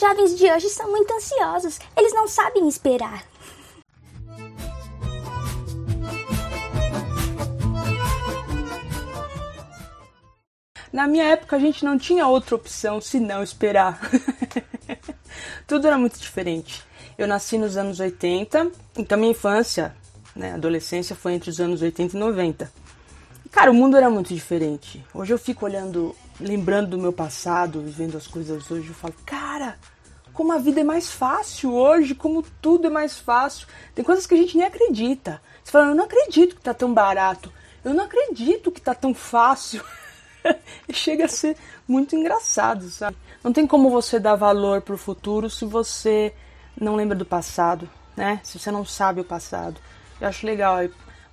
jovens de hoje são muito ansiosos. Eles não sabem esperar. Na minha época a gente não tinha outra opção senão esperar. Tudo era muito diferente. Eu nasci nos anos 80, então minha infância, né, adolescência foi entre os anos 80 e 90. Cara, o mundo era muito diferente. Hoje eu fico olhando, lembrando do meu passado, vivendo as coisas hoje, eu falo, cara, como a vida é mais fácil hoje, como tudo é mais fácil. Tem coisas que a gente nem acredita. Você fala, eu não acredito que tá tão barato. Eu não acredito que tá tão fácil. chega a ser muito engraçado, sabe? Não tem como você dar valor pro futuro se você não lembra do passado, né? Se você não sabe o passado. Eu acho legal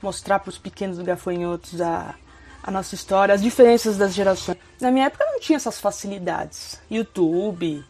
mostrar para os pequenos gafanhotos a, a nossa história, as diferenças das gerações. Na minha época não tinha essas facilidades. YouTube,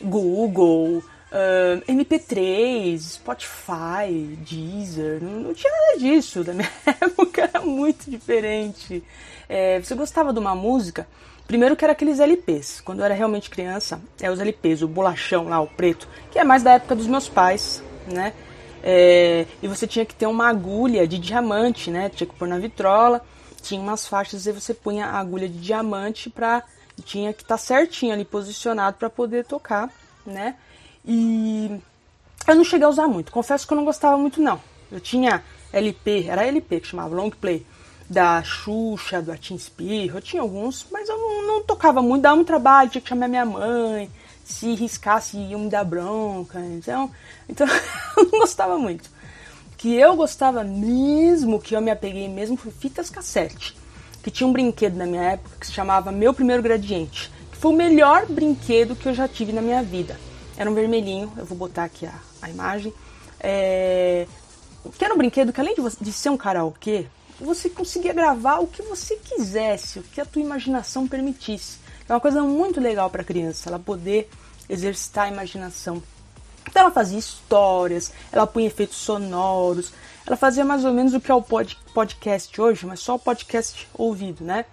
Google, uh, MP3, Spotify, Deezer, não, não, tinha nada disso. Da minha época era muito diferente. É, você gostava de uma música, primeiro que era aqueles LPs. Quando eu era realmente criança, é os LPs, o bolachão lá, o preto, que é mais da época dos meus pais, né? É, e você tinha que ter uma agulha de diamante, né? Tinha que pôr na vitrola, tinha umas faixas e você punha a agulha de diamante pra. Tinha que estar tá certinho ali posicionado para poder tocar, né? E eu não cheguei a usar muito, confesso que eu não gostava muito não. Eu tinha LP, era LP que chamava Long Play da Xuxa, do Atin Spirro, eu tinha alguns, mas eu não, não, tocava muito, dava muito trabalho, tinha que chamar minha mãe, se riscasse iam me dar bronca, então, então eu não gostava muito. Que eu gostava mesmo, que eu me apeguei mesmo, foi fitas cassete, que tinha um brinquedo na minha época que se chamava Meu Primeiro Gradiente, que foi o melhor brinquedo que eu já tive na minha vida. Era um vermelhinho, eu vou botar aqui a, a imagem, é, que era um brinquedo que além de, de ser um karaokê, você conseguia gravar o que você quisesse, o que a tua imaginação permitisse. É uma coisa muito legal para a criança, ela poder exercitar a imaginação. Então ela fazia histórias, ela punha efeitos sonoros, ela fazia mais ou menos o que é o pod podcast hoje, mas só o podcast ouvido, né?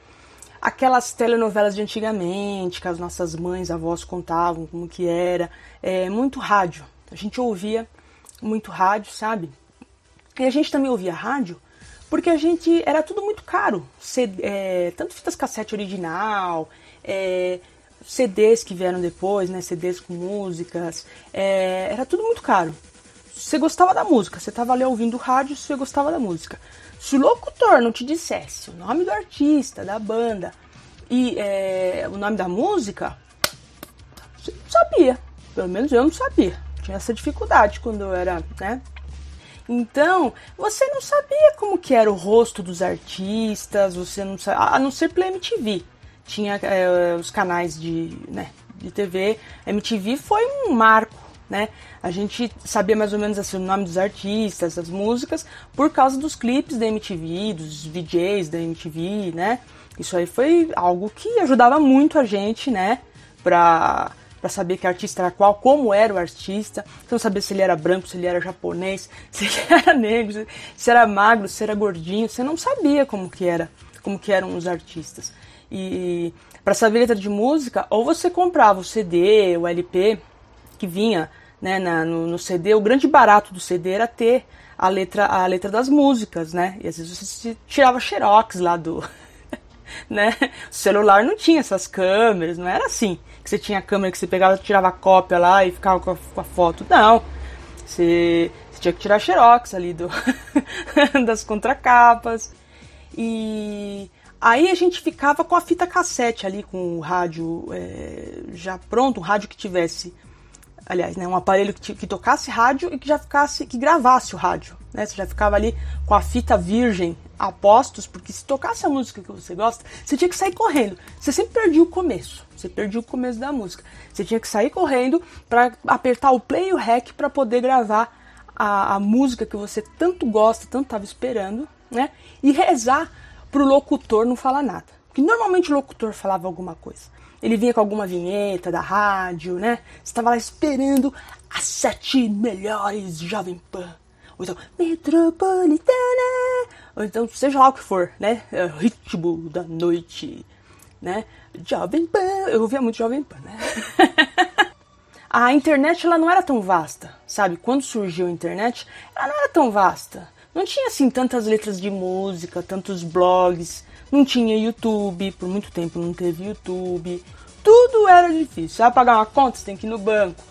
Aquelas telenovelas de antigamente, que as nossas mães, avós contavam como que era, é, muito rádio. A gente ouvia muito rádio, sabe? E a gente também ouvia rádio porque a gente era tudo muito caro. É, tanto fitas cassete original, é, CDs que vieram depois, né? CDs com músicas, é, era tudo muito caro. Você gostava da música, você estava ali ouvindo rádio, você gostava da música. Se o locutor não te dissesse o nome do artista, da banda e é, o nome da música, você não sabia. Pelo menos eu não sabia. Tinha essa dificuldade quando eu era, né? Então, você não sabia como que era o rosto dos artistas, você não sabia, a não ser pela MTV. Tinha é, os canais de, né, de TV. MTV foi um marco, né? A gente sabia mais ou menos assim, o nome dos artistas, as músicas, por causa dos clipes da MTV, dos DJs da MTV, né? Isso aí foi algo que ajudava muito a gente, né? Pra para saber que artista era qual, como era o artista. Não sabia se ele era branco, se ele era japonês, se ele era negro, se era magro, se era gordinho. Você não sabia como que era, como que eram os artistas. E para saber letra de música, ou você comprava o CD, o LP que vinha né, na, no, no, CD. O grande barato do CD era ter a letra, a letra das músicas, né? E às vezes você tirava xerox lá do né? O celular não tinha essas câmeras, não era assim. Que você tinha a câmera que você pegava, tirava a cópia lá e ficava com a, com a foto. Não. Você, você, tinha que tirar xerox ali do, das contracapas. E aí a gente ficava com a fita cassete ali, com o rádio é, já pronto, um rádio que tivesse aliás, né, um aparelho que, que, tocasse rádio e que já ficasse, que gravasse o rádio, né? Você já ficava ali com a fita virgem a postos, porque se tocasse a música que você gosta, você tinha que sair correndo. Você sempre perdia o começo. Você perdia o começo da música. Você tinha que sair correndo para apertar o play e o rec para poder gravar a, a, música que você tanto gosta, tanto estava esperando, né? E rezar pro locutor não falar nada. Porque normalmente o locutor falava alguma coisa. Ele vinha com alguma vinheta da rádio, né? Você estava lá esperando as sete melhores Jovem Pan. Ou então, Metropolitana. Ou então, seja lá o que for, né? É ritmo da noite, né? Jovem Pan. Eu ouvia muito Jovem Pan, né? a internet ela não era tão vasta, sabe? Quando surgiu a internet, ela não era tão vasta. Não tinha assim tantas letras de música, tantos blogs, não tinha YouTube, por muito tempo não teve YouTube. Tudo era difícil. Você vai pagar uma conta, você tem que ir no banco.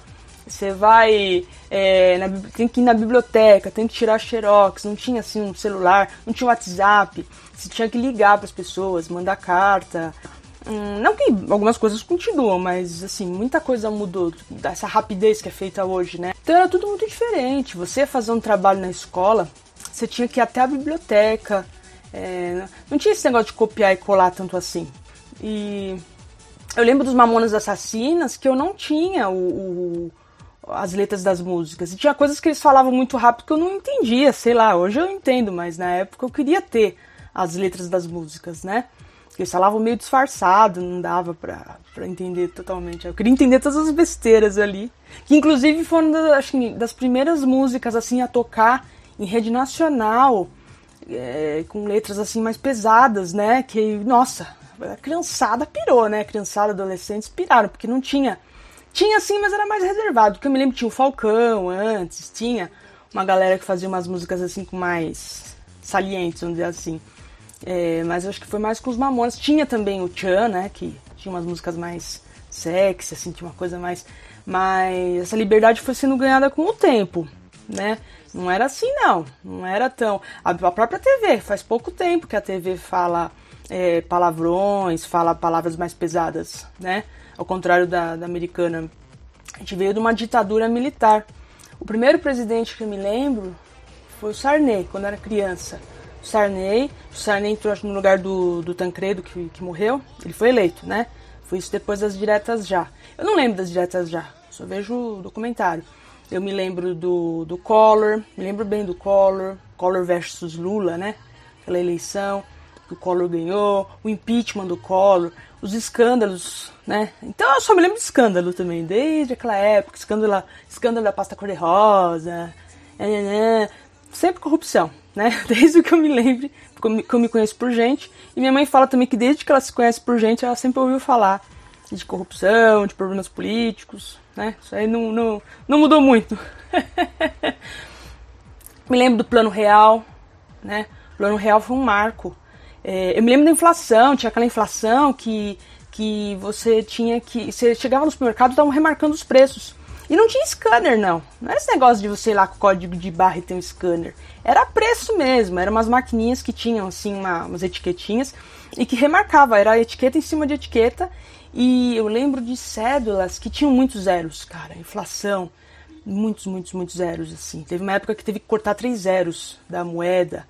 Você vai. É, na, tem que ir na biblioteca, tem que tirar xerox. Não tinha assim um celular, não tinha WhatsApp. Você tinha que ligar para as pessoas, mandar carta. Hum, não que algumas coisas continuam, mas assim, muita coisa mudou dessa rapidez que é feita hoje, né? Então era tudo muito diferente. Você fazer um trabalho na escola, você tinha que ir até a biblioteca. É, não tinha esse negócio de copiar e colar tanto assim. E eu lembro dos Mamonas Assassinas que eu não tinha o, o, as letras das músicas. E tinha coisas que eles falavam muito rápido que eu não entendia, sei lá, hoje eu entendo, mas na época eu queria ter as letras das músicas, né? Eles falavam meio disfarçado, não dava pra, pra entender totalmente. Eu queria entender todas as besteiras ali. Que inclusive foram das, das primeiras músicas assim a tocar em rede nacional, é, com letras assim mais pesadas, né? Que, nossa, a criançada pirou, né? A criançada, adolescentes piraram, porque não tinha. Tinha sim, mas era mais reservado. Porque eu me lembro tinha o Falcão antes, tinha uma galera que fazia umas músicas assim com mais salientes, vamos dizer assim. É, mas eu acho que foi mais com os Mamonas. Tinha também o Chan, né? Que tinha umas músicas mais sexy, assim, tinha uma coisa mais. Mas essa liberdade foi sendo ganhada com o tempo, né? Não era assim, não. Não era tão. A própria TV, faz pouco tempo que a TV fala é, palavrões, fala palavras mais pesadas, né? Ao contrário da, da americana. A gente veio de uma ditadura militar. O primeiro presidente que eu me lembro foi o Sarney, quando eu era criança. Sarney. O Sarney entrou no lugar do, do Tancredo, que, que morreu. Ele foi eleito, né? Foi isso depois das diretas já. Eu não lembro das diretas já, só vejo o documentário. Eu me lembro do, do Collor, me lembro bem do Collor, Collor versus Lula, né? Aquela eleição que o Collor ganhou, o impeachment do Collor, os escândalos, né? Então eu só me lembro de escândalo também, desde aquela época, escândalo, escândalo da pasta cor-de-rosa, sempre corrupção, né? Desde que eu me lembre, que eu me conheço por gente. E minha mãe fala também que desde que ela se conhece por gente, ela sempre ouviu falar de corrupção, de problemas políticos, né? Isso aí não, não, não mudou muito. me lembro do Plano Real, né? O Plano Real foi um marco. É, eu me lembro da inflação, tinha aquela inflação que, que você tinha que. Você chegava no supermercado e estavam remarcando os preços. E não tinha scanner, não. Não era esse negócio de você ir lá com o código de barra e ter um scanner. Era preço mesmo. Eram umas maquininhas que tinham, assim, uma, umas etiquetinhas e que remarcava. Era etiqueta em cima de etiqueta. E eu lembro de cédulas que tinham muitos zeros, cara. Inflação. Muitos, muitos, muitos zeros, assim. Teve uma época que teve que cortar três zeros da moeda.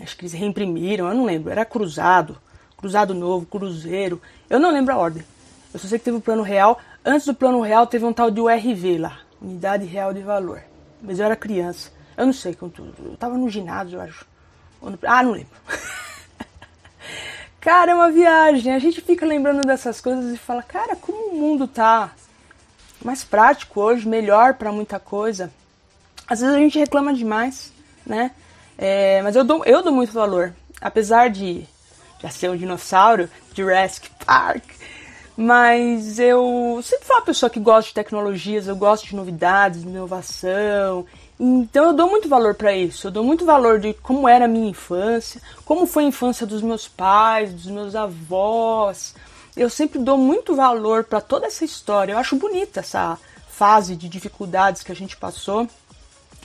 Acho que eles reimprimiram, eu não lembro. Era cruzado. Cruzado novo, cruzeiro. Eu não lembro a ordem. Eu só sei que teve o plano real. Antes do plano real teve um tal de URV lá, Unidade Real de Valor. Mas eu era criança. Eu não sei. Eu tava no ginásio, eu acho. Ah, não lembro. cara, é uma viagem. A gente fica lembrando dessas coisas e fala, cara, como o mundo tá mais prático hoje, melhor para muita coisa. Às vezes a gente reclama demais, né? É, mas eu dou, eu dou muito valor. Apesar de já ser um dinossauro, Jurassic Park, mas eu sempre fui uma pessoa que gosta de tecnologias, eu gosto de novidades, de inovação. Então eu dou muito valor para isso. Eu dou muito valor de como era a minha infância, como foi a infância dos meus pais, dos meus avós. Eu sempre dou muito valor para toda essa história. Eu acho bonita essa fase de dificuldades que a gente passou.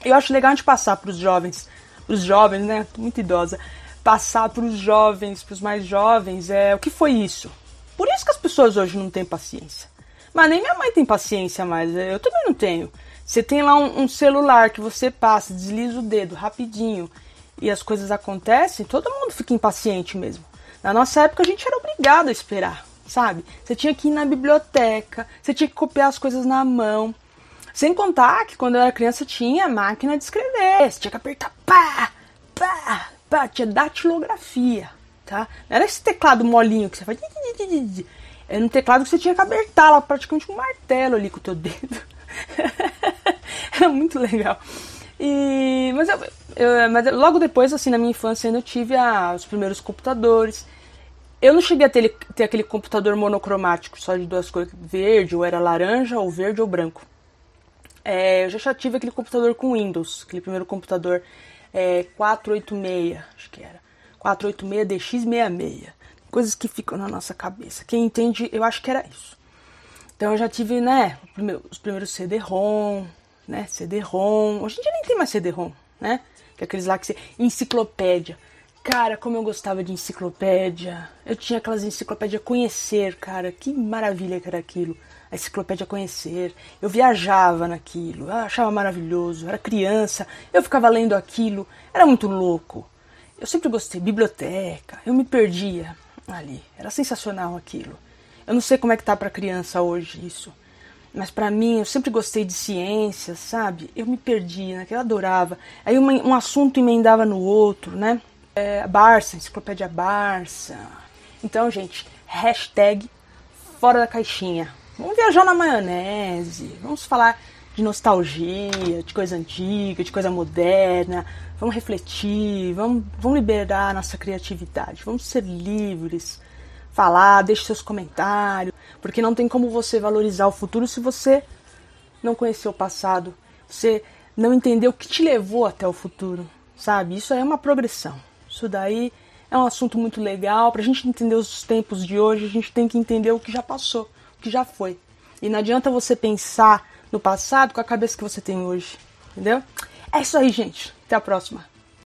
Eu acho legal a gente passar para os jovens, os jovens, né? Tô muito idosa. Passar para os jovens, para os mais jovens, é o que foi isso? Por isso que as pessoas hoje não têm paciência. Mas nem minha mãe tem paciência mais, eu também não tenho. Você tem lá um, um celular que você passa, desliza o dedo rapidinho e as coisas acontecem, todo mundo fica impaciente mesmo. Na nossa época a gente era obrigado a esperar, sabe? Você tinha que ir na biblioteca, você tinha que copiar as coisas na mão. Sem contar que quando eu era criança tinha máquina de escrever, você tinha que apertar pá, pá, pá, tinha datilografia tá? Não era esse teclado molinho que você faz. Era um teclado que você tinha que apertar lá praticamente um martelo ali com o teu dedo. era muito legal. E, mas, eu, eu, mas logo depois, assim, na minha infância eu tive a, os primeiros computadores. Eu não cheguei a ter, ter aquele computador monocromático, só de duas cores, verde, ou era laranja, ou verde ou branco. É, eu já tive aquele computador com Windows, aquele primeiro computador é, 486, acho que era. 486DX66. Coisas que ficam na nossa cabeça. Quem entende, eu acho que era isso. Então eu já tive, né, os primeiros CD-ROM, né, CD-ROM. Hoje em dia nem tem mais CD-ROM, né? Que é aqueles lá que você... Enciclopédia. Cara, como eu gostava de enciclopédia. Eu tinha aquelas enciclopédias Conhecer, cara. Que maravilha que era aquilo. A enciclopédia Conhecer. Eu viajava naquilo. Eu achava maravilhoso. Eu era criança. Eu ficava lendo aquilo. Era muito louco. Eu sempre gostei. Biblioteca. Eu me perdia ali. Era sensacional aquilo. Eu não sei como é que tá para criança hoje isso. Mas para mim, eu sempre gostei de ciências, sabe? Eu me perdia, né? Eu adorava. Aí uma, um assunto emendava no outro, né? é, Barça, enciclopédia Barça. Então, gente, hashtag fora da caixinha. Vamos viajar na maionese, vamos falar de nostalgia, de coisa antiga, de coisa moderna. Vamos refletir, vamos, vamos liberar nossa criatividade, vamos ser livres. Falar, deixe seus comentários, porque não tem como você valorizar o futuro se você não conheceu o passado, você não entendeu o que te levou até o futuro, sabe? Isso é uma progressão. Isso daí é um assunto muito legal. Para a gente entender os tempos de hoje, a gente tem que entender o que já passou, o que já foi. E não adianta você pensar no passado com a cabeça que você tem hoje. Entendeu? É isso aí, gente. Até a próxima.